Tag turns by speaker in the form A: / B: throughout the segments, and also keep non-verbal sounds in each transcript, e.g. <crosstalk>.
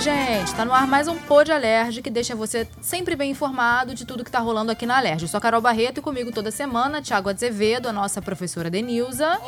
A: Oi, gente, tá no ar mais um Pod Alerj que deixa você sempre bem informado de tudo que tá rolando aqui na Alerj. Eu sou a Carol Barreto e comigo toda semana, Thiago Azevedo, a nossa professora Denilza.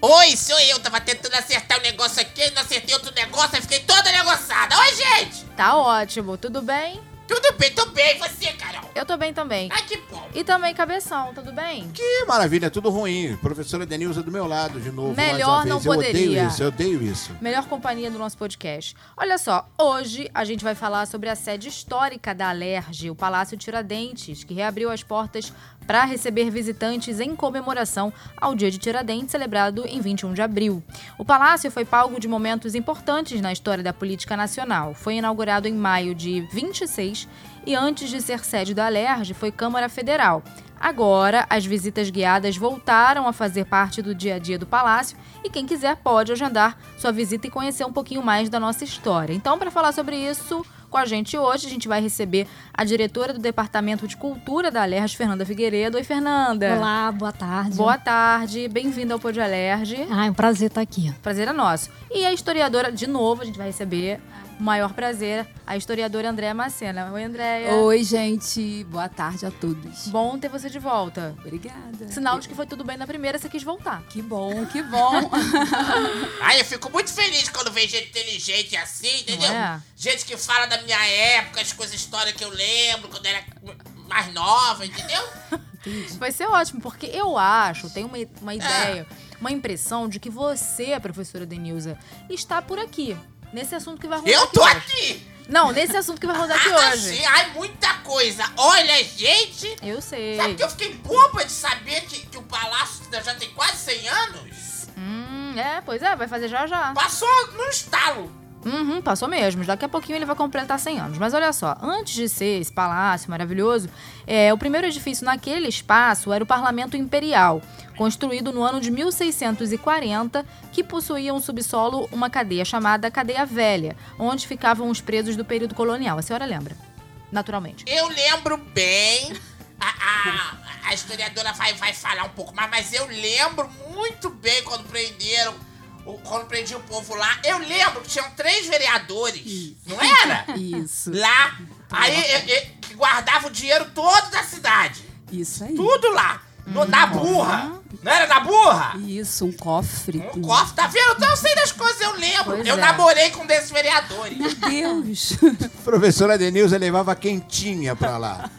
B: Oi, sou eu. Tava tentando acertar o um negócio aqui, não acertei outro negócio, aí fiquei toda negociada. Oi, gente!
A: Tá ótimo, tudo bem?
B: Tudo bem, tô bem. E você, Carol?
A: Eu tô bem também.
B: Ai, que bom.
A: E também Cabeção, tudo bem?
C: Que maravilha, tudo ruim. Professora Denilza do meu lado de novo.
A: Melhor
C: mais uma
A: não
C: vez. Eu
A: poderia.
C: odeio isso, eu odeio isso.
A: Melhor companhia do nosso podcast. Olha só, hoje a gente vai falar sobre a sede histórica da Alerj, o Palácio Tiradentes, que reabriu as portas para receber visitantes em comemoração ao Dia de Tiradentes, celebrado em 21 de abril. O palácio foi palco de momentos importantes na história da política nacional. Foi inaugurado em maio de 26 e antes de ser sede da Alerj, foi Câmara Federal. Agora, as visitas guiadas voltaram a fazer parte do dia a dia do palácio e quem quiser pode agendar sua visita e conhecer um pouquinho mais da nossa história. Então, para falar sobre isso com a gente hoje, a gente vai receber a diretora do Departamento de Cultura da Alerj, Fernanda Figueiredo. Oi, Fernanda.
D: Olá, boa tarde.
A: Boa tarde, bem-vinda ao Pod Alerj.
D: Ah, é um prazer estar aqui.
A: Prazer é nosso. E a historiadora, de novo, a gente vai receber o maior prazer, a historiadora Andréa Macena. Oi, Andréa.
E: Oi, gente. Boa tarde a todos.
A: Bom ter você de volta.
E: Obrigada.
A: Sinal de que foi tudo bem na primeira, você quis voltar.
E: Que bom, que bom. <laughs>
B: Ai, eu fico muito feliz quando vejo gente inteligente assim, entendeu?
A: é?
B: Gente que fala da minha época, as coisas histórias que eu lembro, quando era mais nova, entendeu?
A: Vai ser ótimo, porque eu acho, tenho uma,
B: É.
A: uma ideia, uma impressão de que você, professora Denilza, está por aqui. Nesse assunto que vai rodar
B: Eu
A: aqui
B: tô
A: hoje.
B: aqui!
A: Não, nesse assunto que vai rodar aqui
B: Ah,
A: hoje.
B: sim, ai, muita coisa. Olha, gente,
A: Eu sei.
B: sabe que eu fiquei boba de saber que, que o palácio já tem quase 100 anos?
A: Hum, é, pois é, vai fazer já já.
B: Passou num estalo.
A: Uhum, passou mesmo. Daqui a pouquinho ele vai completar 100 anos. Mas olha só, antes de ser esse palácio maravilhoso, é, o primeiro edifício naquele espaço era o Parlamento Imperial, construído no ano de 1640, que possuía um subsolo, uma cadeia chamada Cadeia Velha, onde ficavam os presos do período colonial. A senhora lembra? Naturalmente.
B: Eu lembro bem. A, a- a historiadora vai, vai falar um pouco mais, mas eu lembro muito bem quando prenderam. O- Quando prendiam o povo lá. Eu lembro que tinham três vereadores. Não era?
E: Isso.
B: Lá. Aí e- e- que guardavam o dinheiro todo da cidade.
E: Isso aí.
B: Tudo lá. No, na burra. Não era na burra?
E: Isso, um cofre.
B: Um cofre, tá vendo? Então eu sei das coisas, eu lembro.
A: Pois
B: eu
A: é.
B: namorei com um desses vereadores.
E: Meu Deus. <laughs>
C: Professora Denilza levava quentinha pra lá.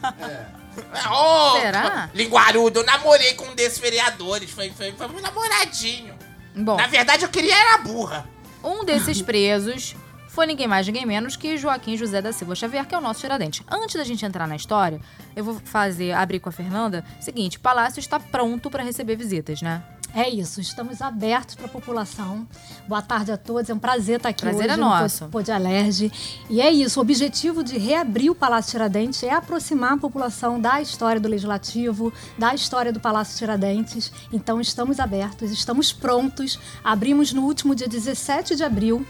B: Oh,
A: Será?
B: Linguarudo, eu namorei com um desses vereadores. Foi, foi, foi um namoradinho.
A: Bom,
B: Na verdade, eu queria era a burra.
A: Um desses presos foi ninguém mais, ninguém menos que Joaquim José da Silva Xavier, que é o nosso Tiradentes. Antes da gente entrar na história, eu vou fazer, abrir com a Fernanda, seguinte, o palácio está pronto para receber visitas, né?
D: É isso, estamos abertos para a população. Boa tarde a todos, é um prazer estar aqui
A: Prazer
D: hoje
A: é
D: no
A: nosso.
D: Pod- Pod Alerj. E é isso, o objetivo de reabrir o Palácio Tiradentes é aproximar a população da história do Legislativo, da história do Palácio Tiradentes. Então estamos abertos, estamos prontos. Abrimos no último dia 17 de abril.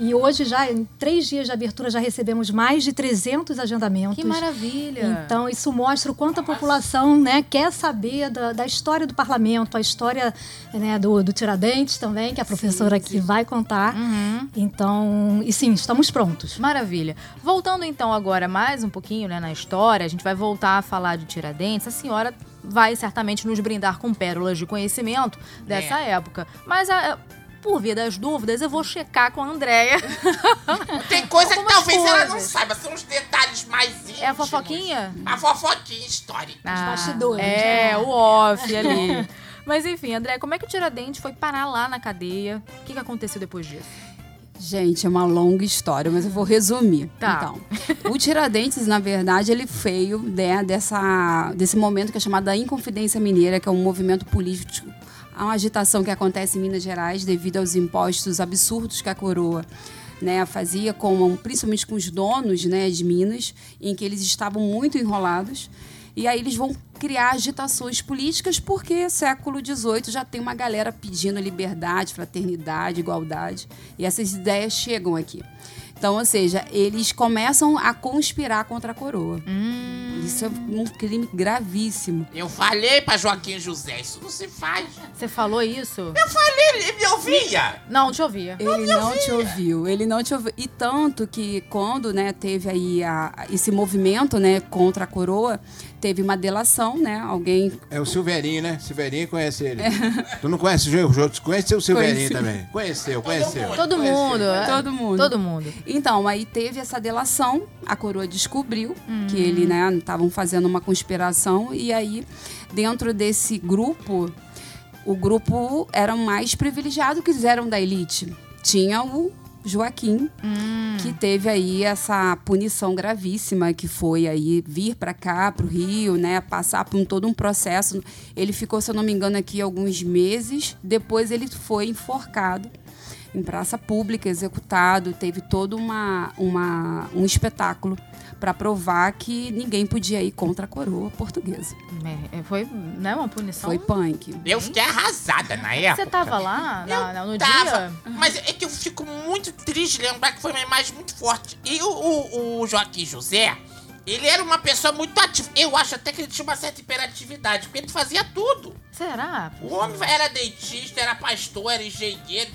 D: E hoje, já em três dias de abertura, já recebemos mais de 300 agendamentos.
A: Que maravilha!
D: Então, isso mostra o quanto a população né, quer saber da, da história do parlamento, a história né, do, do Tiradentes também, que a professora aqui vai contar.
A: Uhum.
D: Então, e sim, estamos prontos.
A: Maravilha. Voltando então agora mais um pouquinho né, na história, a gente vai voltar a falar de Tiradentes. A senhora vai certamente nos brindar com pérolas de conhecimento dessa época. Mas a- por via das dúvidas, eu vou checar com a Andréia. <laughs>
B: Tem coisa que talvez ela não
A: coisas.
B: saiba, são os detalhes mais íntimos.
A: É a fofoquinha?
B: A fofoquinha histórica.
A: Ah,
D: bastidores,
A: É,
D: né?
A: o off ali. <laughs> Mas enfim, André, como é que o Tiradentes foi parar lá na cadeia? O que, que aconteceu depois disso?
E: Gente, é uma longa história, mas eu vou resumir.
A: Tá.
E: Então, o Tiradentes, na verdade, ele veio né, dessa, desse momento que é chamado da Inconfidência Mineira, que é um movimento político, há uma agitação que acontece em Minas Gerais devido aos impostos absurdos que a coroa né, fazia com principalmente com os donos, né, de Minas, em que eles estavam muito enrolados. E aí eles vão criar agitações políticas porque século XVIII já tem uma galera pedindo liberdade, fraternidade, igualdade. E essas ideias chegam aqui. Então, ou seja, eles começam a conspirar contra a coroa.
A: Hum.
E: Isso é um crime gravíssimo.
B: Eu falei pra Joaquim José, isso não se faz.
A: Você falou isso?
B: Eu falei, ele me ouvia.
A: Não, te ouvia.
E: Ele não te ouviu, ele não te ouviu. E tanto que quando, né, teve aí a- esse movimento, né, contra a coroa, teve uma delação, né, alguém...
C: É o Silveirinho, né? Silveirinho conhece ele. Tu não conhece o João? Conhece o Silveirinho
E: Conheci.
C: também? Conheceu, conheceu.
A: Todo mundo. é.
E: Todo mundo.
A: Todo mundo.
E: Então, aí teve essa delação, a coroa descobriu que ele, né, estavam fazendo uma conspiração e aí dentro desse grupo, o grupo era mais privilegiado que eles eram da elite. Tinha o Joaquim, que teve aí essa punição gravíssima que foi aí vir para cá, para o Rio, né, passar por um- todo um processo. Ele ficou, se eu não me engano, aqui alguns meses. Depois ele foi enforcado em praça pública, executado. Teve todo uma, uma, um espetáculo para provar que ninguém podia ir contra a coroa portuguesa.
A: É, é, foi né, uma punição.
E: Foi punk.
B: Eu fiquei arrasada na época.
A: Você tava lá na- na- no
B: Tava,
A: dia?
B: Mas é que eu fico muito triste de lembrar que foi uma imagem muito forte. E o, o- o Joaquim José, ele era uma pessoa muito ativa. Eu acho até que ele tinha uma certa hiperatividade, porque ele fazia tudo.
A: Será?
B: O homem era dentista, era pastor, era engenheiro,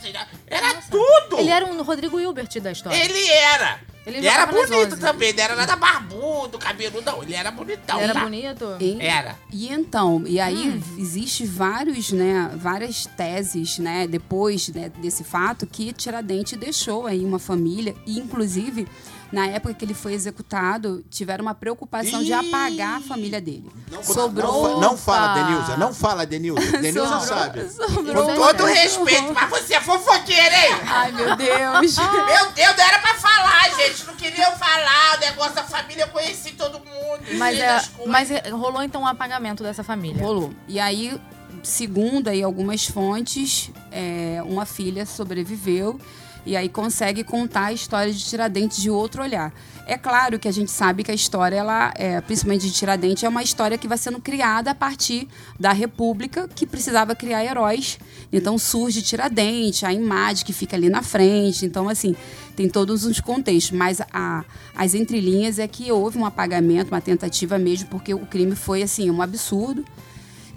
B: era tudo.
A: Ele era um Rodrigo Hilbert da história.
B: Ele era.
A: Ele
B: Ele, era bonito também, não era nada barbudo, cabeludo, não. Ele era bonitão.
A: Ele era
B: tá?
A: bonito?
E: E-
B: Era.
E: E então, e aí
A: Hum.
E: existe vários, né, várias teses, né, depois né, desse fato que Tiradentes deixou aí uma família e inclusive na época que ele foi executado, tiveram uma preocupação de
C: Ih!
E: apagar a família dele.
C: Não,
E: Sobrou
C: fa- não fala! Denilza. Não fala, Denilza. <laughs> Denilza
E: Sobrou-
C: sabe.
E: sobrou-
B: Com todo respeito, mas você é fofoqueira, hein?
E: Ai, meu Deus. <laughs>
B: Meu Deus, não era pra falar, gente. Não queriam falar. O negócio da família, eu conheci todo mundo.
A: Mas, é, mas é, rolou então um apagamento dessa família.
E: Rolou. E aí, segundo aí algumas fontes, é, uma filha sobreviveu e aí consegue contar a história de Tiradentes de outro olhar. É claro que a gente sabe que a história, ela, é, principalmente de Tiradentes, é uma história que vai sendo criada a partir da República, que precisava criar heróis. Então surge Tiradentes, a imagem que fica ali na frente. Então, assim, tem todos os contextos. Mas a- as entrelinhas é que houve um apagamento, uma tentativa mesmo, porque o crime foi, assim, um absurdo.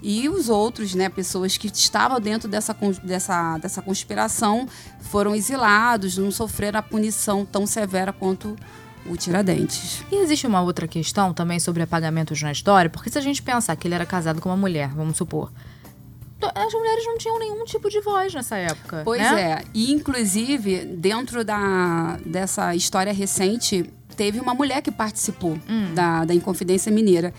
E: E os outros, né, pessoas que estavam dentro dessa, dessa, dessa conspiração foram exilados, não sofreram a punição tão severa quanto o Tiradentes.
A: E existe uma outra questão também sobre apagamentos na história, porque se a gente pensar que ele era casado com uma mulher, vamos supor, as mulheres não tinham nenhum tipo de voz nessa época.
E: Pois
A: né?
E: é. E, inclusive, dentro da, dessa história recente, teve uma mulher que participou da, da Inconfidência Mineira.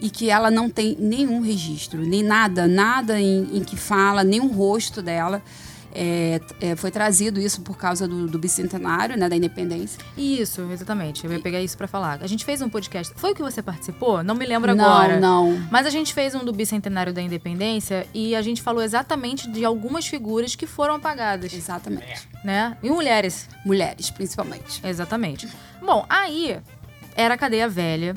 E: E que ela não tem nenhum registro, nem nada, nada em, em que fala, nenhum rosto dela. É, é, foi trazido isso por causa do, do bicentenário, né, da independência.
A: Isso, exatamente. Eu ia pegar isso pra falar. A gente fez um podcast. Foi o que você participou? Não me lembro
E: não,
A: agora.
E: não.
A: Mas a gente fez um do Bicentenário da Independência e a gente falou exatamente de algumas figuras que foram apagadas,
E: Exatamente.
A: né? E mulheres,
E: Mulheres, principalmente.
A: exatamente. Bom, aí era a cadeia velha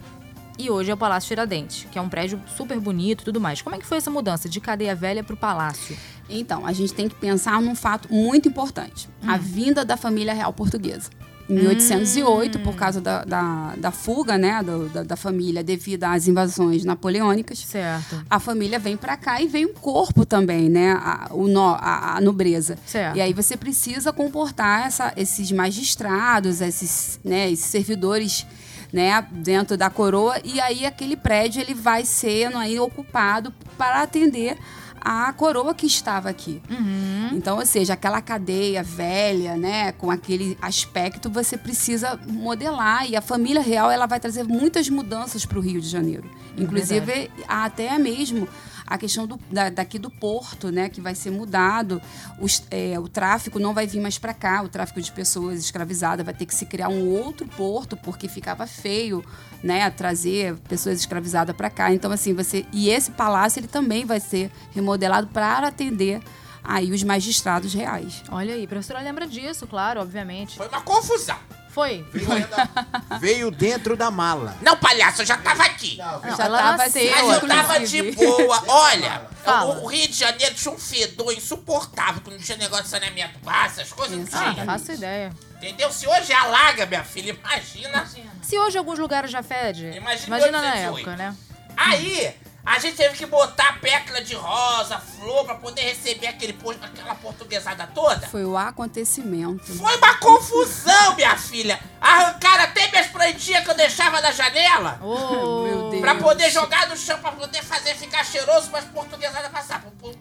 A: e hoje é o Palácio Tiradentes, que é um prédio super bonito e tudo mais. Como é que foi essa mudança de cadeia velha pro palácio?
E: Então, a gente tem que pensar num fato muito importante: a vinda da família real portuguesa. Em 1808, por causa da, da, da fuga né, do- da, da família devido às invasões napoleônicas,
A: Certo.
E: a família vem para cá e vem o corpo também, né? A, o nó, a, a nobreza.
A: Certo.
E: E aí você precisa comportar essa- esses magistrados, esses, né, esses servidores né, dentro da coroa. E aí aquele prédio ele vai sendo aí ocupado para atender a coroa que estava aqui.
A: Uhum.
E: Então, ou seja, aquela cadeia velha, né, com aquele aspecto, você precisa modelar e a família real ela vai trazer muitas mudanças para o Rio de Janeiro. Inclusive, até mesmo a questão do, da- daqui do porto, né, que vai ser mudado. Os- é, o tráfico não vai vir mais para cá, o tráfico de pessoas escravizadas vai ter que se criar um outro porto porque ficava feio, né, trazer pessoas escravizadas para cá. Então, assim, você e esse palácio ele também vai ser remodelado para atender aí os magistrados reais.
A: Olha aí, a professora lembra disso, claro, obviamente.
B: Foi uma confusão.
A: Foi?
C: Veio dentro da mala.
B: Não, palhaço, eu já tava aqui.
A: Não,
E: Já tava assim,
B: Mas eu tava de boa. Olha, o, o Rio de Janeiro tinha um fedor insuportável, que não tinha negócio de saneamento básico, essas coisas não
A: Ah, faço ideia.
B: Entendeu? Se hoje alaga, minha filha, imagina.
A: Se hoje alguns lugares já fede,
B: Imagina
A: imagina na
B: 1808.
A: época, né?
B: Aí, a gente teve que botar pétala de rosa, flor, pra poder receber aquele, aquela portuguesada toda.
E: Foi o acontecimento.
B: Foi uma confusão, minha filha. Arrancaram até minhas plantinhas que eu deixava na janela.
A: Ô,
E: Meu Deus.
B: Pra poder jogar no chão, pra poder fazer ficar cheiroso, mas portuguesada passar. Pro, pro,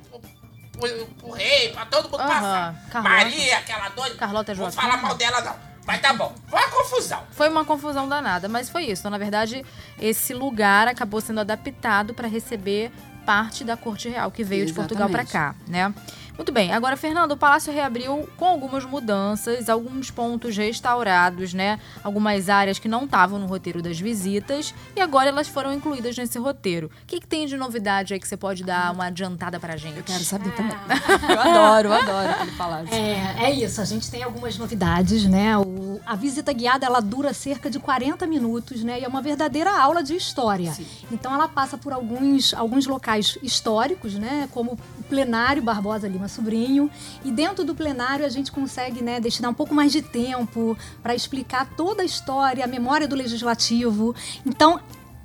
B: pro, pro- rei, pra todo mundo
A: Aham.
B: passar.
A: Carlota.
B: Maria, aquela doida.
A: Carlota
B: Não vou
A: Joaquim.
B: falar mal dela, não. Mas tá bom. Foi uma confusão.
A: Foi uma confusão danada, mas foi isso. Então, na verdade, esse lugar acabou sendo adaptado para receber parte da corte real que veio de Portugal para cá, né? Muito bem. Agora, Fernando, o palácio reabriu com algumas mudanças, alguns pontos restaurados, né? Algumas áreas que não estavam no roteiro das visitas e agora elas foram incluídas nesse roteiro. O que, que tem de novidade aí que você pode dar uma adiantada pra gente?
E: Eu quero saber também. <laughs> Eu adoro, eu adoro aquele palácio.
D: É, é isso, a gente tem algumas novidades, né? O- a visita guiada ela dura cerca de 40 minutos, né? E é uma verdadeira aula de história. Então ela passa por alguns, alguns locais históricos, né? Como plenário Barbosa Lima Sobrinho. E dentro do plenário a gente consegue né, destinar um pouco mais de tempo para explicar toda a história, a memória do legislativo. Então.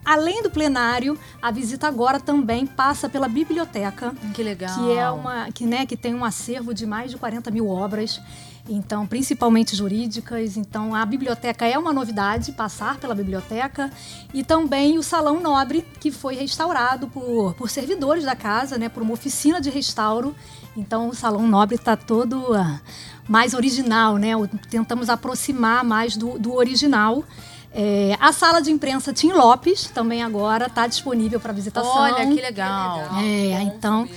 D: Além do plenário, a visita agora também passa pela biblioteca,
A: Que legal.
D: que é uma que, né, que tem um acervo de mais de 40 mil obras, então principalmente jurídicas. Então a biblioteca é uma novidade, passar pela biblioteca e também o salão nobre que foi restaurado por, por servidores da casa, né, por uma oficina de restauro. Então o salão nobre está todo ah, mais original, né? Tentamos aproximar mais do, do original. É, a sala de imprensa Tim Lopes também agora está disponível para visitação.
A: Olha, que legal.
D: É, então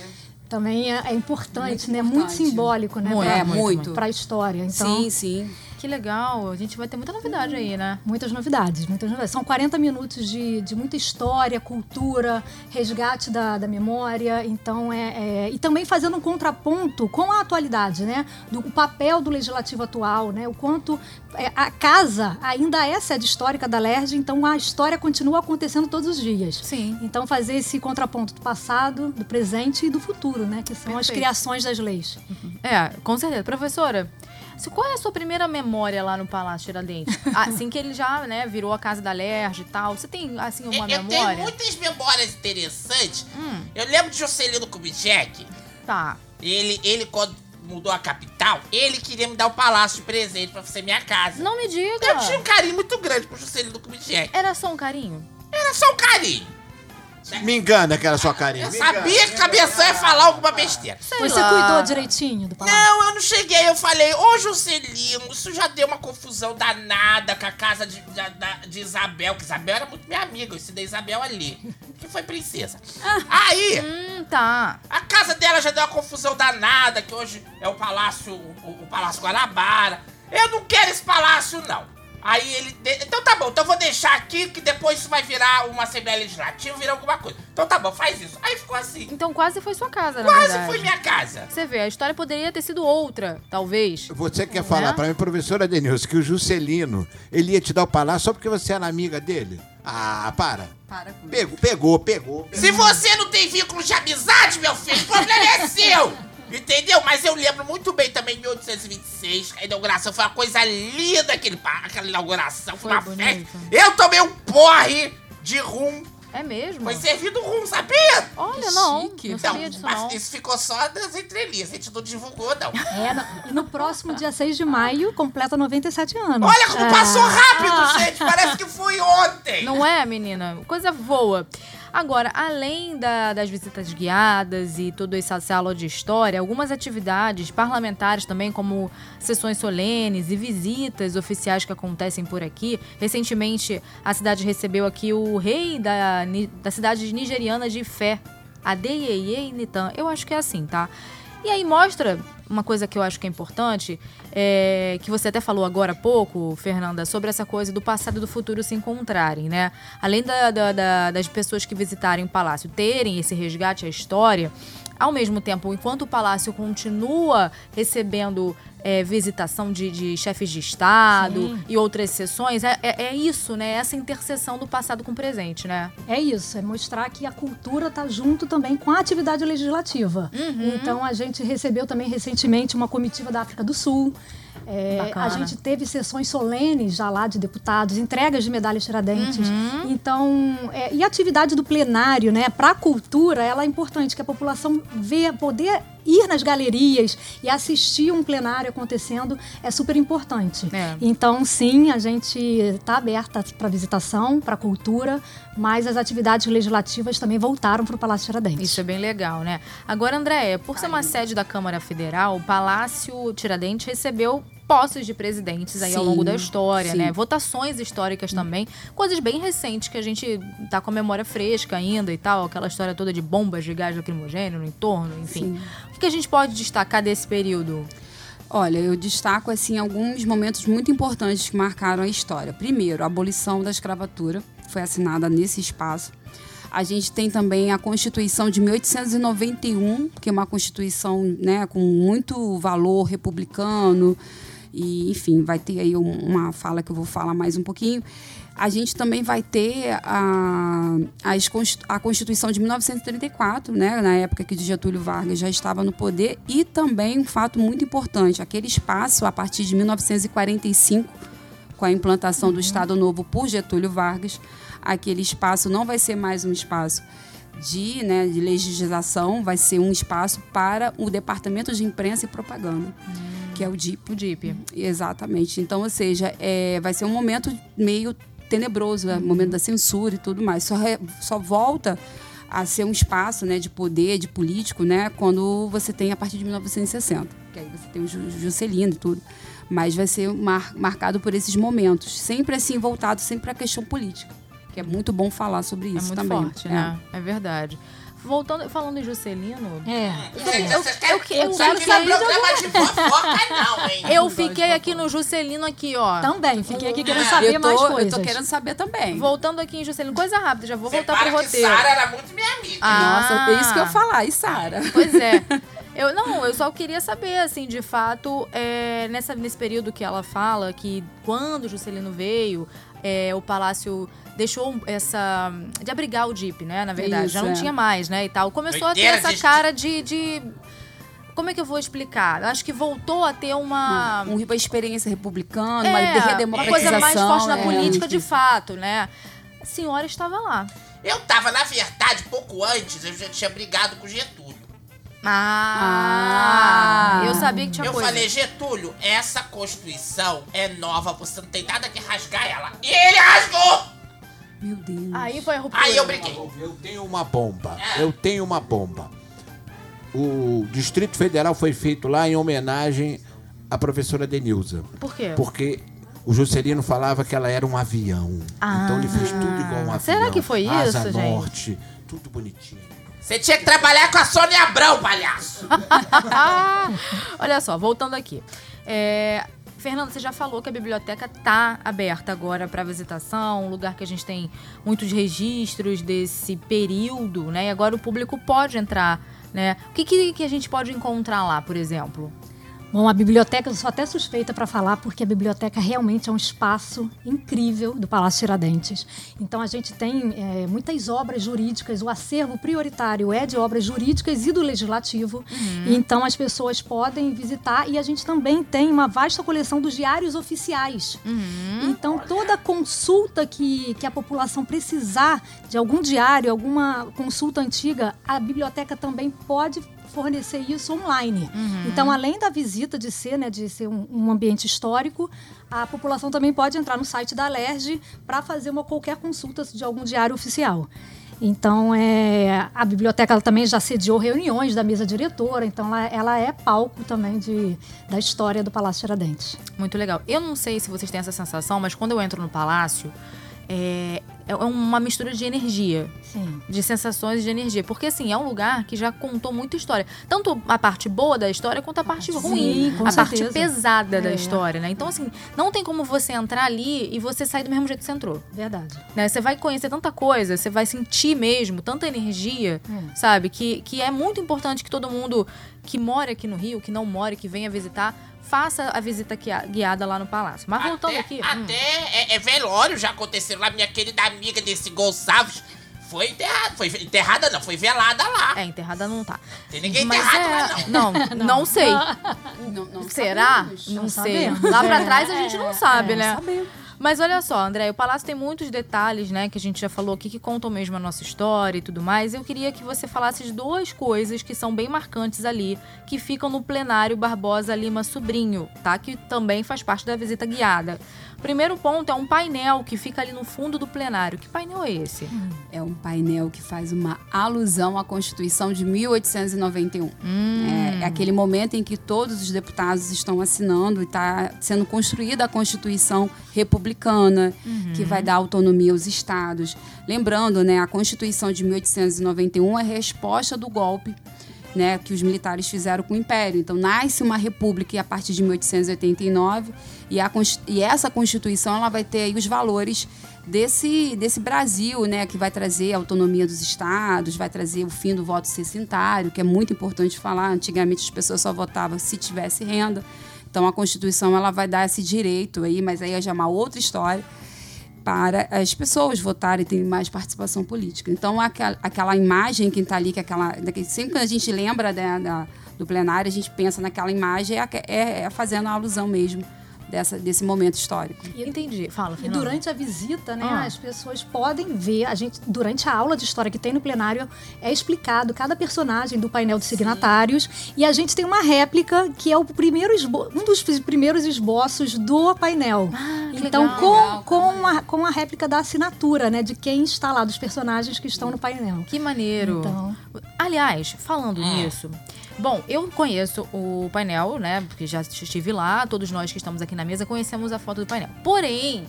D: também é, é importante,
E: Muito
D: né? Muito
E: importante.
D: simbólico, né?
A: Muito,
E: É,
A: muito,
E: muito.
D: Para a história. Então,
E: Sim, sim.
A: Que legal. A gente vai ter muita novidade aí, né?
D: muitas novidades, muitas novidades. São 40 minutos de, de muita história, cultura, resgate da, da memória. Então, é, é- E também fazendo um contraponto com a atualidade, né? Do o papel do legislativo atual, né? O quanto é, a casa ainda é sede histórica da LERJ, então a história continua acontecendo todos os dias.
A: Sim.
D: Então, fazer esse contraponto do passado, do presente e do futuro, né? Que são as
A: Perfeito.
D: criações das leis.
A: É, com certeza. Professora, qual é a sua primeira memória lá no Palácio Tiradentes? <laughs> Assim que ele já, né, virou a casa da Lerge e tal. Você tem, assim, uma
B: eu
A: memória?
B: tenho muitas memórias interessantes.
A: Hum.
B: Eu lembro de Juscelino Kubitschek.
A: Tá.
B: Ele, ele, quando mudou a capital, ele queria me dar o palácio de presente pra ser minha casa.
A: Não me diga.
B: Eu tinha um carinho muito grande pro Juscelino Kubitschek.
A: Era só um carinho?
B: Era só um carinho.
C: Me engana que era sua carinha.
B: Eu sabia que Cabeção ia falar alguma besteira.
A: Sei
D: Você
A: lá.
D: cuidou direitinho do palácio?
B: Não, eu não cheguei. Eu falei, ô Juscelino, isso já deu uma confusão danada com a casa de, da- de Isabel, que Isabel era muito minha amiga. Eu ensinei Isabel ali, que foi princesa. Aí,
A: Hum, tá.
B: a casa dela já deu uma confusão danada, que hoje é o Palácio, o, o Palácio Guanabara. Eu não quero esse palácio, não. Aí ele. de- Então tá bom, então eu vou deixar aqui que depois isso vai virar uma Assembleia Legislativa, virar alguma coisa. Então tá bom, faz isso. Aí ficou assim.
A: Então quase foi sua casa, na
B: Quase foi minha casa.
A: Você vê, a história poderia ter sido outra, talvez.
C: Você quer falar
A: Né?
C: pra mim, professora Denilson, que o Juscelino, ele ia te dar o palácio só porque você era amiga dele? Ah, para.
E: Para com
C: Pegou, pegou, pegou.
B: Se você não tem vínculo de amizade, meu filho, o problema é seu! Entendeu? Mas eu lembro muito bem também, em 1826, a inauguração foi uma coisa linda, aquele, aquela inauguração, foi,
A: Foi
B: uma
A: bonito.
B: festa. Eu tomei um porre de rum,
A: É mesmo?
B: foi servido rum, sabia?
A: Olha, não.
E: chique.
A: Não sabia disso,
B: mas
A: não.
B: isso ficou só das entrelinhas, a gente não divulgou, não.
D: É, no, e no próximo dia 6 de maio, completa 97 anos.
B: Olha como
D: Ah.
B: passou rápido, gente, parece que foi ontem.
A: Não é, menina? Coisa voa. Agora, além da- das visitas guiadas e toda essa sala de história, algumas atividades parlamentares também, como sessões solenes e visitas oficiais que acontecem por aqui. Recentemente, a cidade recebeu aqui o rei da, da cidade nigeriana de Fé, Adeyeye Nitan. Eu acho que é assim, tá? E aí mostra uma coisa que eu acho que é importante, é, que você até falou agora há pouco, Fernanda, sobre essa coisa do passado e do futuro se encontrarem, né? Além da- da- da- das pessoas que visitarem o palácio terem esse resgate à história, ao mesmo tempo, enquanto o palácio continua recebendo é, visitação de, de chefes de Estado
D: Sim.
A: e outras sessões, é, é, é isso, né? Essa interseção do passado com o presente, né?
D: É isso, é mostrar que a cultura está junto também com a atividade legislativa.
A: Uhum.
D: Então a gente recebeu também recentemente uma comitiva da África do Sul. É, a gente teve sessões solenes já lá de deputados, entregas de medalhas Tiradentes.
A: Uhum.
D: Então, é, e a atividade do plenário, né, para a cultura, ela é importante que a população vê, poder ir nas galerias e assistir um plenário acontecendo é super importante.
A: É.
D: Então, sim, a gente está aberta para visitação, para cultura, mas as atividades legislativas também voltaram para o Palácio Tiradentes.
A: Isso é bem legal, né? Agora, André, por ser uma sede da Câmara Federal, o Palácio Tiradentes recebeu posses de presidentes aí ao
E: Sim,
A: longo da história,
E: sim.
A: né? Votações históricas também, coisas bem recentes que a gente tá com a memória fresca ainda e tal, aquela história toda de bombas de gás lacrimogêneo no entorno, enfim.
E: Sim.
A: O que que a gente pode destacar desse período?
E: Olha, eu destaco assim alguns momentos muito importantes que marcaram a história. Primeiro, a abolição da escravatura foi assinada nesse espaço. A gente tem também a Constituição de 1891, que é uma constituição né, com muito valor republicano. E, enfim, vai ter aí um- uma fala que eu vou falar mais um pouquinho. A gente também vai ter a, a Constituição de 1934, né, na época que Getúlio Vargas já estava no poder, e também um fato muito importante: aquele espaço, a partir de 1945, com a implantação do Estado Novo por Getúlio Vargas, aquele espaço não vai ser mais um espaço de, né, de legislação, vai ser um espaço para o Departamento de Imprensa e Propaganda, que é o DIP.
A: O DIP.
E: Exatamente. Então, ou seja, é, vai ser um momento meio tenebroso, né? momento da censura e tudo mais. Só, re- só volta a ser um espaço né, de poder, de político, né, quando você tem a partir de 1960. Que aí você tem o Ju- Juscelino e tudo. Mas vai ser mar- marcado por esses momentos. Sempre assim, voltado sempre para a questão política. Que é muito bom falar sobre isso
A: é muito
E: também.
A: forte, né? É verdade. Voltando, falando em Juscelino,
D: É.
B: Gente,
A: eu- eu eu
B: isso
A: quero
B: não é
A: de
B: programa de fofoca, não, hein?
A: eu fiquei aqui no Juscelino aqui, ó.
D: Também, fiquei aqui querendo
B: É.
D: saber
E: Eu tô,
D: mais
E: eu
D: coisas.
E: tô querendo saber também.
A: Voltando aqui em Juscelino, coisa rápida, já vou
B: Você
A: voltar
B: para
A: pro roteiro.
B: Sara era muito minha amiga.
A: Ah.
E: Nossa, é isso que eu falar. E Sara?
A: Pois é. Eu, não, eu só queria saber, assim, de fato, é, nessa, nesse período que ela fala que quando Juscelino veio, é, o palácio deixou essa. de abrigar o DIP, né? Na verdade.
E: Isso,
A: Já não
E: é.
A: tinha mais, né? E tal. Começou a ter
B: Doideira
A: essa
B: de-
A: cara de. de- como é que eu vou explicar? Acho que voltou a ter uma.
E: Um, uma experiência republicana,
A: É,
E: uma
A: uma
E: redemocratização.
A: coisa mais forte na
E: é.
A: política, de fato, né? A senhora estava lá.
B: Eu tava, na verdade, pouco antes, eu já tinha brigado com o Getúlio.
A: Ah!
E: Ah.
A: Eu sabia que tinha
B: eu
A: coisa.
B: falei, Getúlio, essa Constituição é nova, você não tem nada que rasgar ela. E ele rasgou!
E: Meu Deus.
A: Aí foi a ruptura.
B: Aí eu briguei.
C: Eu tenho uma bomba. Eu tenho uma bomba. O Distrito Federal foi feito lá em homenagem à professora Denilza.
A: Por quê?
C: Porque o Juscelino falava que ela era um avião.
A: Ah.
C: então ele fez tudo igual um avião.
A: Será que foi
C: Asa
A: isso, gente?
C: norte, tudo bonitinho.
B: Você tinha que trabalhar com a Sônia Abrão, palhaço. <laughs>
A: Olha só, voltando aqui. É, Fernanda, você já falou que a biblioteca tá aberta agora para visitação, um lugar que a gente tem muitos registros desse período, né? E agora o público pode entrar, né? O que, que, que a gente pode encontrar lá, por exemplo?
D: Bom, a biblioteca, eu sou até suspeita para falar, porque a biblioteca realmente é um espaço incrível do Palácio Tiradentes. Então, a gente tem é, muitas obras jurídicas, o acervo prioritário é de obras jurídicas e do legislativo. Então, as pessoas podem visitar e a gente também tem uma vasta coleção dos diários oficiais. Então, toda consulta que, que a população precisar de algum diário, alguma consulta antiga, a biblioteca também pode fornecer isso online. Então, além da visita de ser, né, de ser um, um ambiente histórico, a população também pode entrar no site da Alerj para fazer uma qualquer consulta de algum diário oficial. Então, é, a biblioteca também já sediou reuniões da mesa diretora, então ela, ela é palco também de, da história do Palácio Tiradentes.
A: Muito legal. Eu não sei se vocês têm essa sensação, mas quando eu entro no palácio, é, é uma mistura de energia.
D: Sim.
A: De sensações e de energia. Porque, assim, é um lugar que já contou muita história. Tanto a parte boa da história quanto a parte ruim.
D: com
A: a parte
D: certeza.
A: pesada da
D: É.
A: história, né? Então, assim, não tem como você entrar ali e você sair do mesmo jeito que você entrou.
D: Verdade.
A: né? Você vai conhecer tanta coisa, você vai sentir mesmo tanta energia,
D: É.
A: sabe? Que, que é muito importante que todo mundo que mora aqui no Rio, que não mora, que venha visitar, faça a visita guia- guiada lá no palácio. Mas voltando
B: até,
A: aqui. hum,
B: Até é, é velório já aconteceu lá. Minha querida amiga desse Gonçalves foi enterrada. Foi enterrada, não, foi velada lá.
A: É, enterrada não tá.
B: Tem ninguém
A: Mas
B: enterrado
A: é-
B: lá, não.
A: Não, <laughs> não sei.
E: Não, não
A: Será?
E: sabemos.
A: Não,
D: Não
A: sei.
D: sabemos.
A: Lá pra
D: É,
A: trás a gente não sabe,
D: é,
A: né?
E: sabemos.
A: Mas olha só, André, o Palácio tem muitos detalhes, né, que a gente já falou aqui, que contam mesmo a nossa história e tudo mais. Eu queria que você falasse de duas coisas que são bem marcantes ali, que ficam no plenário Barbosa Lima Sobrinho, tá? Que também faz parte da visita guiada. Primeiro ponto é um painel que fica ali no fundo do plenário. Que painel é esse?
E: É um painel que faz uma alusão à Constituição de 1891. É, é aquele momento em que todos os deputados estão assinando e está sendo construída a Constituição republicana, que vai dar autonomia aos estados. Lembrando, né, a Constituição de 1891 é resposta do golpe né, que os militares fizeram com o Império. Então nasce uma república a partir de 1889 e, a, e essa Constituição ela vai ter os valores desse, desse Brasil, né, que vai trazer a autonomia dos estados, vai trazer o fim do voto cessentário, que é muito importante falar. Antigamente as pessoas só votavam se tivesse renda. Então a Constituição ela vai dar esse direito aí, mas aí é já uma outra história para as pessoas votarem terem mais participação política. Então, aquela, aquela imagem que está ali, que é aquela, sempre quando a gente lembra da, da- do plenário, a gente pensa naquela imagem, é, é- é fazendo a alusão mesmo dessa, desse momento histórico.
A: Entendi. Fala,
D: E
A: Fernanda.
D: durante a visita, né,
A: Ah.
D: as pessoas podem ver, a gente, durante a aula de história que tem no plenário, é explicado cada personagem do painel de signatários e a gente tem uma réplica que é o primeiro esbo- um dos primeiros esboços do painel.
A: Ah, que
D: então,
A: legal.
D: com,
E: Legal,
D: com, a, com a réplica da assinatura, né, de quem está lá, dos personagens que estão no painel.
A: Que maneiro.
D: Então.
A: Aliás, falando
B: Hum.
A: nisso, bom, eu conheço o painel, né? Porque já estive lá, todos nós que estamos aqui na mesa conhecemos a foto do painel. Porém,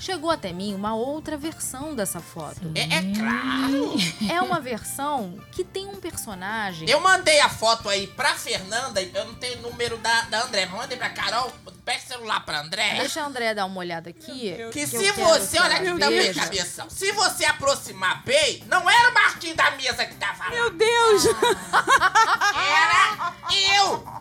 A: chegou até mim uma outra versão dessa foto.
B: É, é claro.
A: É uma versão que tem um personagem.
B: Eu mandei a foto aí pra Fernanda, eu não tenho o número da, da André, mas mandei pra Carol, pega o celular pra André.
A: Deixa a André dar uma olhada aqui.
B: Que
A: eu
B: se você,
A: que
B: olha aqui também,
A: veja.
B: cabeção. Se você aproximar bem, não era o Marquinhos da mesa que tava lá.
E: Meu Deus!
B: Era eu!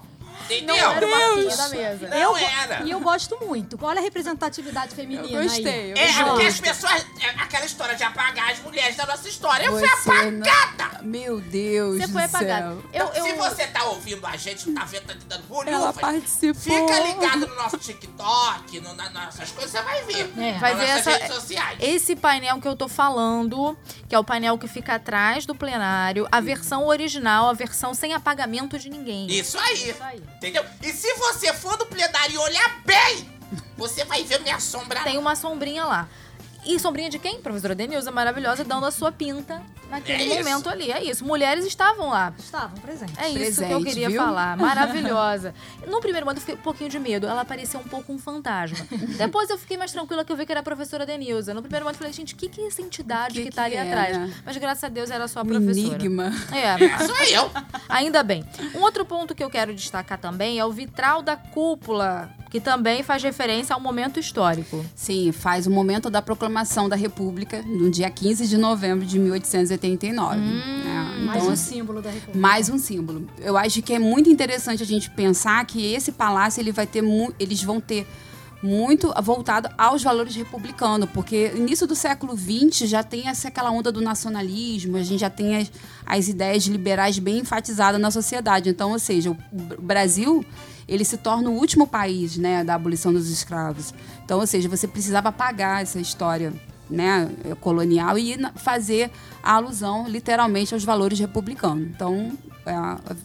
A: Não
B: Entendeu?
A: era o Marquinhos da mesa.
B: Não
D: Eu
B: era.
D: E eu gosto muito. Olha a representatividade feminina
E: Eu gostei.
D: aí.
E: eu
B: É, porque as pessoas. é aquela história de apagar as mulheres da nossa história. Eu fui
E: Você
B: apagada!
E: Meu Deus
A: Você
E: do
A: foi
E: céu.
A: apagado. Eu, eu,
B: Se você tá ouvindo a gente, não tá vendo, tá te dando
E: Ela
B: bolhufa.
E: participou.
B: Fica ligado no nosso TikTok, no, na, nossas coisas, você vai ver.
D: É.
A: Vai
B: Nas
A: ver
B: nossas
A: essa-
B: redes sociais.
A: Esse painel que eu tô falando, que é o painel que fica atrás do plenário, a versão original, a versão sem apagamento de ninguém.
B: Isso aí.
D: Isso aí.
B: Entendeu? E se você for do plenário e olhar bem, você vai ver minha sombra.
A: Tem uma sombrinha lá. E sombrinha de quem? Professora Denilza, maravilhosa, dando a sua pinta naquele
B: É isso.
A: momento ali. É isso. Mulheres estavam lá.
D: Estavam presentes.
A: É isso que eu
E: Presente,
A: queria
E: viu?
A: falar. <laughs> Maravilhosa. No primeiro momento eu fiquei um pouquinho de medo. Ela parecia um pouco um fantasma. Depois eu fiquei mais tranquila que eu vi que era a professora Denilza. No primeiro momento eu falei, gente, o que, que é essa entidade que,
E: Que
A: tá ali
E: que é,
A: atrás?
E: né?
A: Mas graças a Deus era só a
E: Um
A: professora.
E: enigma.
A: É, <laughs>
B: Sou eu.
A: Ainda bem. Um outro ponto que eu quero destacar também é o vitral da cúpula, que também faz referência ao momento histórico.
E: Sim, faz o momento da proclamação da República, no dia 15 de novembro de 1889. É,
D: Mais
E: então,
D: um
E: assim,
D: símbolo da República.
E: mais um símbolo. Eu acho que é muito interessante a gente pensar que esse palácio ele vai ter eles vão ter muito voltado aos valores republicanos, porque início do século XX já tem essa aquela onda do nacionalismo, a gente já tem as, as ideias liberais bem enfatizadas na sociedade. Então, ou seja, o Brasil ele se torna o último país, né, da abolição dos escravos. Então, ou seja, você precisava apagar essa história né, colonial e fazer a alusão literalmente aos valores republicanos. Então, é,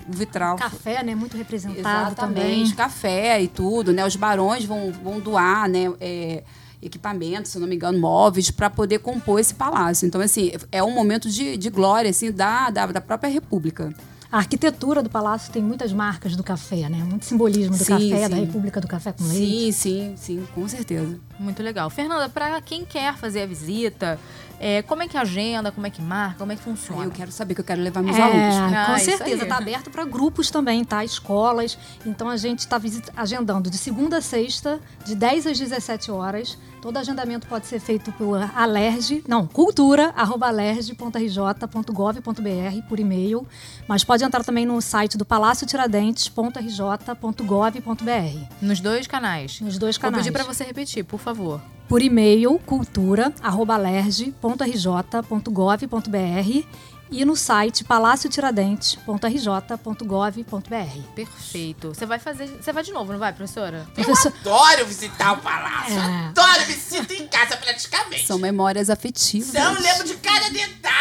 E: o vitral.
D: Café, né? Muito representado
E: Exatamente,
D: também.
E: café e tudo, né? Os barões vão, vão doar, né? é, equipamentos, se não me engano, móveis, para poder compor esse palácio. Então, assim, é um momento de, de glória, assim, da, da, da própria República.
D: A arquitetura do palácio tem muitas marcas do café, né? Muito simbolismo do
E: Sim,
D: café, da
E: sim.
D: República do Café com Leite.
E: Sim, sim, sim, com certeza.
A: Muito legal. Fernanda, para quem quer fazer a visita, é, como é que agenda, como é que marca, como é que funciona?
E: Eu quero saber que eu quero levar meus
D: É,
E: alunos.
A: Ah,
D: com certeza, está aberto para grupos também, tá? Escolas. Então a gente está agendando de segunda a sexta, de 10 às 17 horas. Todo agendamento pode ser feito por alerge, não, cultura, arroba alerge.rj.gov.br por e-mail, mas pode entrar também no site do paláciotiradentes.rj.gov.br.
A: Nos dois canais.
D: Nos dois
A: Vou
D: canais.
A: pedir para você repetir, por favor.
D: Por e-mail, cultura, arroba alerge.rj.gov.br e no site paláciotiradentes.rj.gov.br.
A: Perfeito. Você vai fazer. Você vai de novo, não vai, professora?
D: Professor,
B: Adoro visitar o palácio.
D: É.
B: Adoro, me sinto em casa praticamente.
E: São memórias afetivas.
B: Eu lembro de cada detalhe,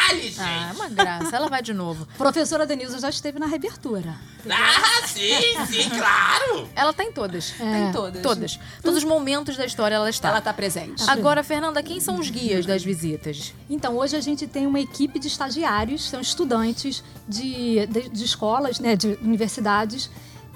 A: uma graça. Ela vai de novo.
D: professora Denilza já esteve na reabertura.
B: Ah, sim, sim, claro.
A: Ela tá em todas.
E: Tem todas.
A: Todas. Todos os momentos da história ela está.
E: Ela tá presente.
A: Agora, Fernanda, quem são os guias das visitas?
D: Então, hoje a gente tem uma equipe de estagiários, são estudantes de, de, de escolas, né, de universidades,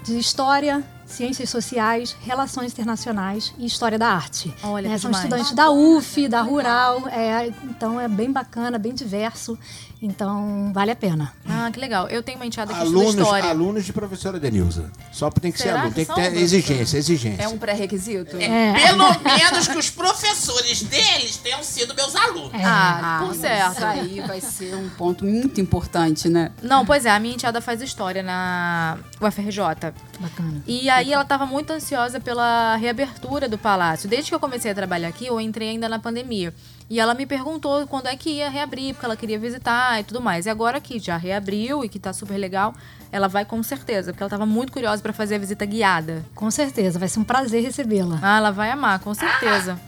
D: de História, Ciências Sociais, Relações Internacionais e História da Arte.
A: Olha, que
D: São
A: demais.
D: estudantes da UF, da Rural, é, então é bem bacana, bem diverso, então vale a pena.
A: Ah, que legal. Eu tenho uma enteada que estuda
C: Alunos,
A: história.
C: alunos de professora Denilza. Só tem que ser
A: Será
C: aluno,
A: que
C: tem que ter
A: professora?
C: exigência, exigência.
E: É um pré-requisito?
D: É.
B: Pelo menos que os professores deles tenham sido meus alunos.
A: Ah, por
E: mas
A: certo.
E: Isso aí vai ser um ponto muito importante, né?
A: Não, pois é, a minha enteada faz história na UFRJ.
D: Bacana.
A: E aí ela estava muito ansiosa pela reabertura do palácio. Desde que eu comecei a trabalhar aqui, eu entrei ainda na pandemia. E ela me perguntou quando é que ia reabrir, porque ela queria visitar e tudo mais. E agora que já reabriu e que tá super legal, ela vai com certeza, porque ela estava muito curiosa para fazer a visita guiada.
D: Com certeza, vai ser um prazer recebê-la.
A: Ah, ela vai amar, com certeza.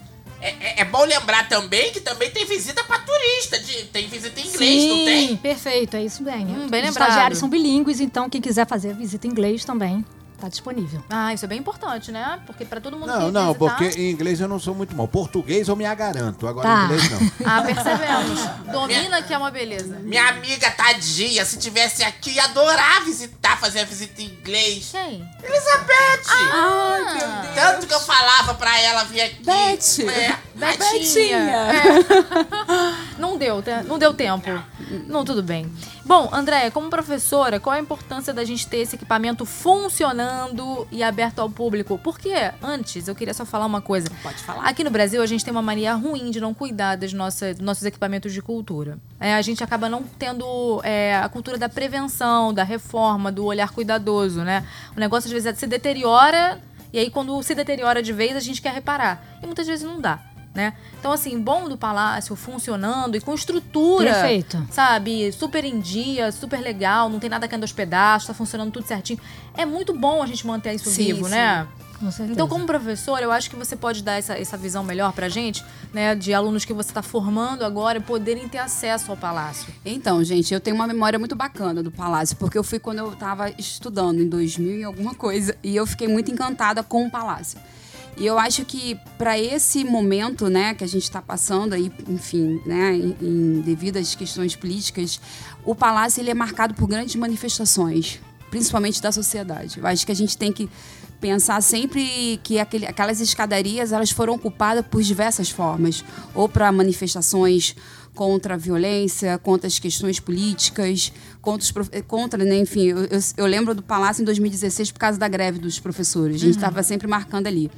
B: É, é- é bom lembrar também que também tem visita pra turista. de- tem visita em inglês, não tem?
D: perfeito, é isso bem.
A: Hum, bem
D: Os
A: lembrado.
D: estagiários são bilíngues, então quem quiser fazer a visita em inglês também está disponível.
A: Ah, isso é bem importante, né? Porque para todo mundo
C: Não,
A: que
C: não,
A: visitar...
C: porque em inglês eu não sou muito bom. Português eu me agaranto, agora
D: Tá.
C: em inglês não. <laughs>
A: Ah, percebemos. Domina que é uma beleza.
B: Minha amiga tadinha, se tivesse aqui, ia adorar visitar, fazer a visita em inglês.
A: Quem?
B: Elizabeth!
E: Ai, meu Deus.
B: Tanto que eu falava pra ela vir aqui.
E: Beth!
B: É,
A: Betinha. Não deu, não deu tempo. Não, tudo bem. Bom, Andréia, como professora, qual a importância da gente ter esse equipamento funcionando e aberto ao público? Porque antes, eu queria só falar uma coisa.
E: Pode falar.
A: Aqui no Brasil, a gente tem uma mania ruim de não cuidar das nossas, dos nossos equipamentos de cultura. É, a gente acaba não tendo é, a cultura da prevenção, da reforma, do olhar cuidadoso, né? O negócio, às vezes, é, se deteriora, e aí, quando se deteriora de vez, a gente quer reparar. E muitas vezes não dá. Né? Então, assim, bom do palácio funcionando e com estrutura.
D: Perfeito.
A: Sabe? Super em dia, super legal, não tem nada caindo aos pedaços, tá funcionando tudo certinho. É muito bom a gente manter isso
E: Sim,
A: vivo,
E: sim.
A: né?
D: Com certeza.
A: Então, como professor, eu acho que você pode dar essa, essa visão melhor pra gente, né? De alunos que você está formando agora e poderem ter acesso ao palácio.
E: Então, gente, eu tenho uma memória muito bacana do Palácio, porque eu fui quando eu estava estudando, em 2000 e alguma coisa, e eu fiquei muito encantada com o Palácio. E eu acho que para esse momento, né, que a gente está passando aí, enfim, né, em, devido às questões políticas, o Palácio ele é marcado por grandes manifestações, principalmente da sociedade. Eu acho que a gente tem que pensar sempre que aquele, aquelas escadarias elas foram ocupadas por diversas formas, ou para manifestações contra a violência, contra as questões políticas, contra, os, contra né, enfim, eu, eu, eu lembro do Palácio em 2016 por causa da greve dos professores, a gente estava sempre marcando ali.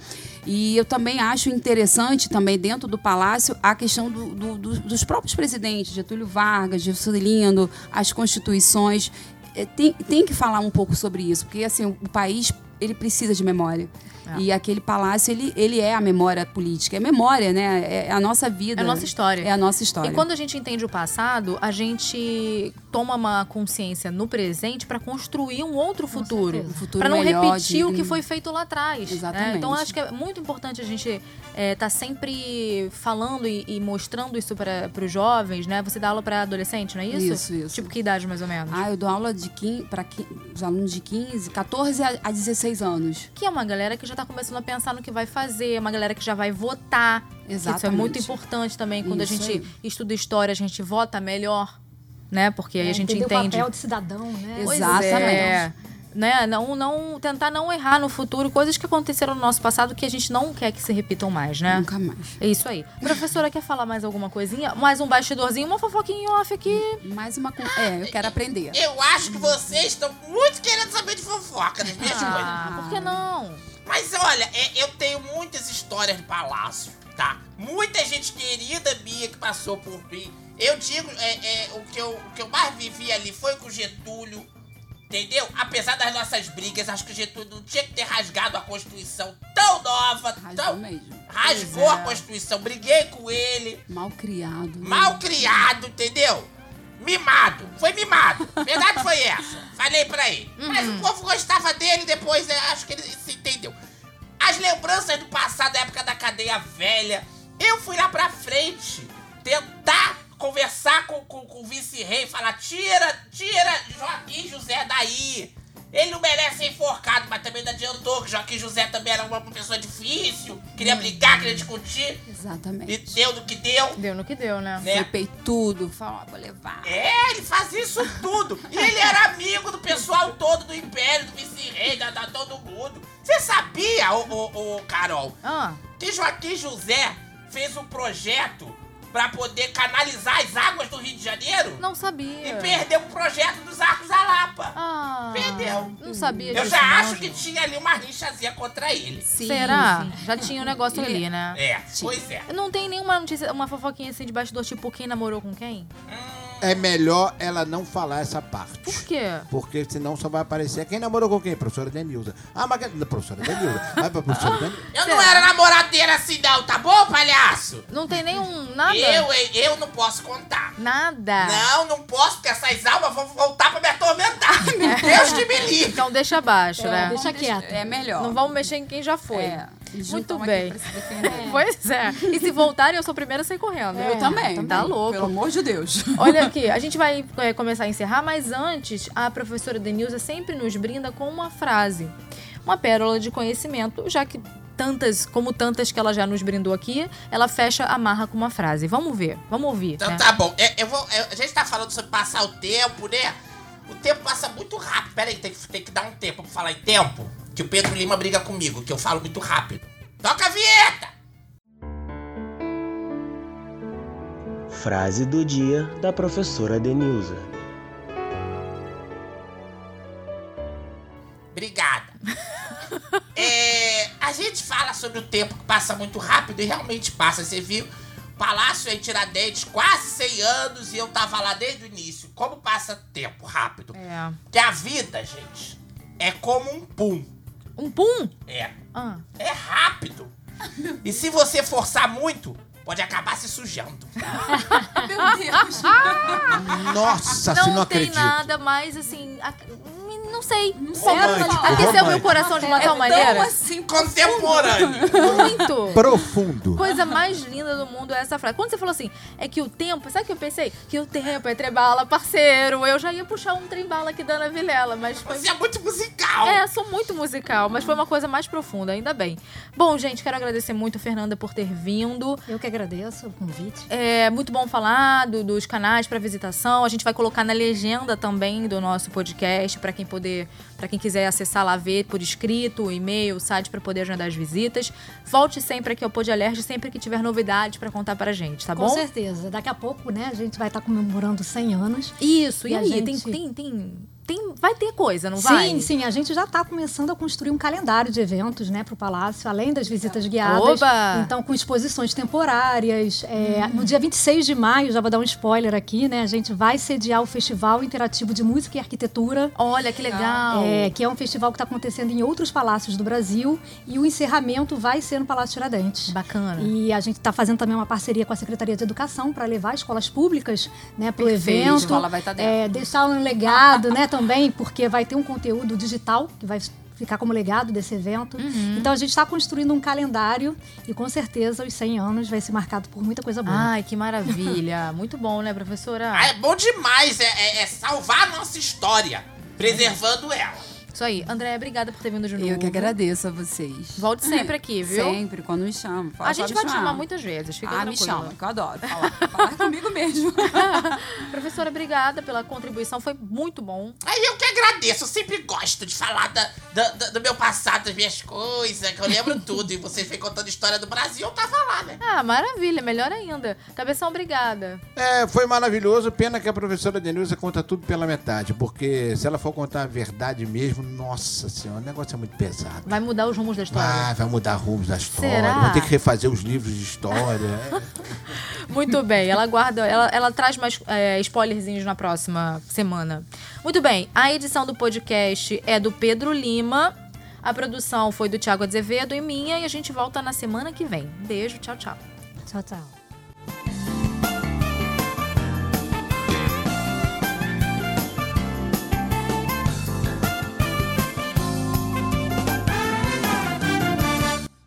E: E eu também acho interessante, também dentro do Palácio, a questão do- do- do- dos próprios presidentes, Getúlio Vargas, Juscelino, as constituições, Eh, tem, tem que falar um pouco sobre isso, porque assim, o país ele precisa de memória. E aquele palácio, ele, ele é a memória política. É memória, né? É a nossa vida.
A: É a nossa história.
E: É a nossa história.
A: E quando a gente entende o passado, a gente toma uma consciência no presente para construir um outro futuro.
E: Um futuro
A: Para não
E: melhor,
A: repetir o que foi feito lá atrás. né?
E: Exatamente.
A: Então, eu acho que é muito importante a gente estar sempre falando e, e mostrando isso para os jovens, né? Você dá aula para adolescente, não é isso?
E: Isso, isso.
A: Tipo, que idade mais ou menos?
E: Ah, eu dou aula de 15, para os alunos de 15, 14 a, a 16 anos.
A: Que é uma galera que já está começando a pensar no que vai fazer, uma galera que já vai votar. Isso é
E: Exatamente.
A: muito importante também. Quando
E: Isso
A: a gente
E: aí.
A: estuda história, a gente vota melhor, né? Porque aí
D: É,
A: a gente entende.
D: o papel de cidadão, né?
E: Exatamente.
A: é. né? Não, não tentar não errar no futuro coisas que aconteceram no nosso passado que a gente não quer que se repitam mais, né?
E: Nunca mais.
A: É isso aí. Professora, quer falar mais alguma coisinha? Mais um bastidorzinho, uma fofoquinha off aqui.
E: Mais uma. con- É, eu quero aprender.
B: Eu acho que vocês estão muito querendo saber de fofoca coisas.
A: Ah, por que não?
B: Mas olha, é, eu tenho muitas histórias do palácio, tá? Muita gente querida minha que passou por mim. Eu digo, é, é, o, que eu, o que eu mais vivi ali foi com o Getúlio, entendeu? Apesar das nossas brigas, acho que o Getúlio não tinha que ter rasgado a Constituição tão nova,
E: Rasgou
B: tão...
E: mesmo.
B: Rasgou a
A: é.
B: Constituição, briguei com ele,
E: Mal criado. né?
B: mal criado, entendeu? Mimado, foi mimado. Verdade foi essa. Falei pra ele. Mas o povo gostava dele depois, né? acho que ele se entendeu. As lembranças do passado, da época da cadeia velha. Eu fui lá pra frente tentar conversar com, com, com o vice-rei, falar: tira, tira Joaquim José daí. Ele não merece ser enforcado, mas também não adiantou, que Joaquim José também era uma pessoa difícil, queria brigar, queria discutir, e
E: Exatamente.
B: deu do que deu.
A: Deu no que deu, né?
B: Né?
E: Foi peitudo, falou, ah, vou levar.
B: É, ele fazia isso tudo. E ele era amigo do pessoal todo do Império, do vice-rei, da, da todo mundo. Você sabia, ô, ô, ô, Carol,
A: Ah,
B: que Joaquim José fez um projeto pra poder canalizar as águas do Rio de Janeiro?
A: não sabia.
B: E perdeu o projeto dos Arcos da Lapa.
A: Não sabia
B: Eu
A: disso,
B: já
A: não,
B: acho que tinha ali uma rixazinha contra ele.
E: Sim,
A: Será?
E: sim.
A: Já tinha um negócio ali, né?
B: É, pois é.
A: Não tem nenhuma notícia, uma fofoquinha assim de bastidor, tipo quem namorou com quem?
C: É melhor ela não falar essa parte.
A: Por quê?
C: Porque senão só vai aparecer quem namorou com quem? Professora Denilza. Ah, mas que... professora Denilza. Ah, pra professora <laughs> Denilza.
B: Eu não era namoradeira assim não, tá bom, palhaço?
A: Não tem nenhum. nada?
B: Eu, hein, eu não posso contar.
A: Nada.
B: Não, não posso, porque essas almas vão voltar pra me atormentar. <laughs> Deus que me livre.
A: Então deixa abaixo, né?
D: Deixa quieto.
E: É melhor.
A: Não vamos mexer em quem já foi.
E: É.
A: Muito bem. <laughs> Pois é. E se voltarem, eu sou a primeira a sair correndo.
E: Eu também.
A: Tá louco.
E: Pelo amor de Deus.
A: Olha <laughs> aqui, a gente vai é, começar a encerrar, mas antes, a professora Denilza sempre nos brinda com uma frase. Uma pérola de conhecimento, já que tantas, como tantas que ela já nos brindou aqui, ela fecha a marra com uma frase. Vamos ver, vamos ouvir.
B: Então
A: né?
B: tá bom. É, eu vou, é, a gente tá falando sobre passar o tempo, né? O tempo passa muito rápido. Pera aí, tem que, tem que dar um tempo pra falar em tempo. Que o Pedro Lima briga comigo, que eu falo muito rápido. Toca a vinheta!
F: Frase do dia da professora Denilza.
B: Obrigada. <laughs> É, a gente fala sobre o tempo que passa muito rápido e realmente passa. Você viu? Palácio em Tiradentes, quase 100 anos e eu tava lá desde o início. Como passa tempo rápido?
A: É.
B: Porque a vida, gente, é como um pum.
A: Um pum!
B: É.
A: Ah.
B: É rápido. <laughs> E se você forçar muito, pode acabar se sujando.
E: Meu Deus. <laughs>
C: Nossa,
A: não
C: se não
A: tem
C: acredito.
A: nada mais assim. Não sei. Não sei.
C: Romântico,
A: Aqueceu meu
C: romântico.
A: coração de uma
E: É
A: tal
E: tão
A: maneira.
E: assim.
B: Contemporâneo.
A: Muito.
C: Profundo.
A: Coisa mais linda do mundo é essa frase. Quando você falou assim, é que o tempo, sabe o que eu pensei? Que o tempo é trembala, parceiro. Eu já ia puxar um trembala aqui da Ana Vilela, mas foi.
B: Você é muito musical.
A: É, sou muito musical, mas foi uma coisa mais profunda, ainda bem. Bom, gente, quero agradecer muito Fernanda por ter vindo.
D: Eu que agradeço o convite.
A: É muito bom falar do- dos canais para visitação. A gente vai colocar na legenda também do nosso podcast para quem poder, para quem quiser acessar lá ver por escrito, e-mail, site para poder agendar as visitas. Volte sempre aqui ao Pod Alerj sempre que tiver novidades para contar pra gente, tá
D: Com
A: bom?
D: certeza. Daqui a pouco, né, a gente vai estar comemorando 100 anos.
A: Isso. E,
D: E
A: aí,
D: gente-
A: tem, tem, tem, tem, vai ter coisa, não
D: sim,
A: vai?
D: sim, a gente já está começando a construir um calendário de eventos, né, para o Palácio, além das visitas guiadas.
A: Oba!
D: Então, com exposições temporárias. É, No dia 26 de maio, já vou dar um spoiler aqui, né, a gente vai sediar o Festival Interativo de Música e Arquitetura.
A: Olha que legal.
D: É, que é um festival que está acontecendo em outros palácios do Brasil e o encerramento vai ser no Palácio Tiradentes.
A: Bacana.
D: E a gente está fazendo também uma parceria com a Secretaria de Educação para levar escolas públicas né, para o evento.
E: A escola vai tá dentro.
D: É, deixar um legado né, também, porque vai ter um conteúdo digital que vai ficar como legado desse evento.
A: Uhum.
D: Então a gente está construindo um calendário e com certeza os 100 anos vai ser marcado por muita coisa boa.
A: Ai, que maravilha. <laughs> Muito bom, né, professora?
B: Ah, é bom demais. É, é- é salvar a nossa história, preservando ela.
A: Isso aí. André, obrigada por ter vindo de novo.
E: Eu que agradeço a vocês.
A: Volte sempre aqui, viu?
E: Sempre, quando me chamam. Fala
A: A gente vai te
E: chamar.
A: muitas vezes, fica
E: Ah, me chama, que eu adoro falar. falar comigo <laughs> mesmo.
A: Professora, obrigada pela contribuição, foi muito bom.
B: Aí eu que agradeço, eu sempre gosto de falar da, da- da- do meu passado, das minhas coisas, que eu lembro <laughs> tudo. E vocês vêm contando história do Brasil, eu tava lá, né?
A: Ah, maravilha, melhor ainda. Cabeção, obrigada.
C: É, foi maravilhoso. Pena que a professora Denilza conta tudo pela metade, porque se ela for contar a verdade mesmo, nossa senhora, o negócio é muito pesado.
A: Vai mudar os rumos da história.
C: Ah, vai mudar rumos da história.
A: Será?
C: Vou ter que refazer os livros de história. <laughs>
A: Muito bem, ela guarda, ela, ela traz mais é, spoilerzinhos na próxima semana. Muito bem, a edição do podcast é do Pedro Lima, a produção foi do Thiago Azevedo e minha, e a gente volta na semana que vem. Beijo, tchau, tchau.
D: Tchau, tchau.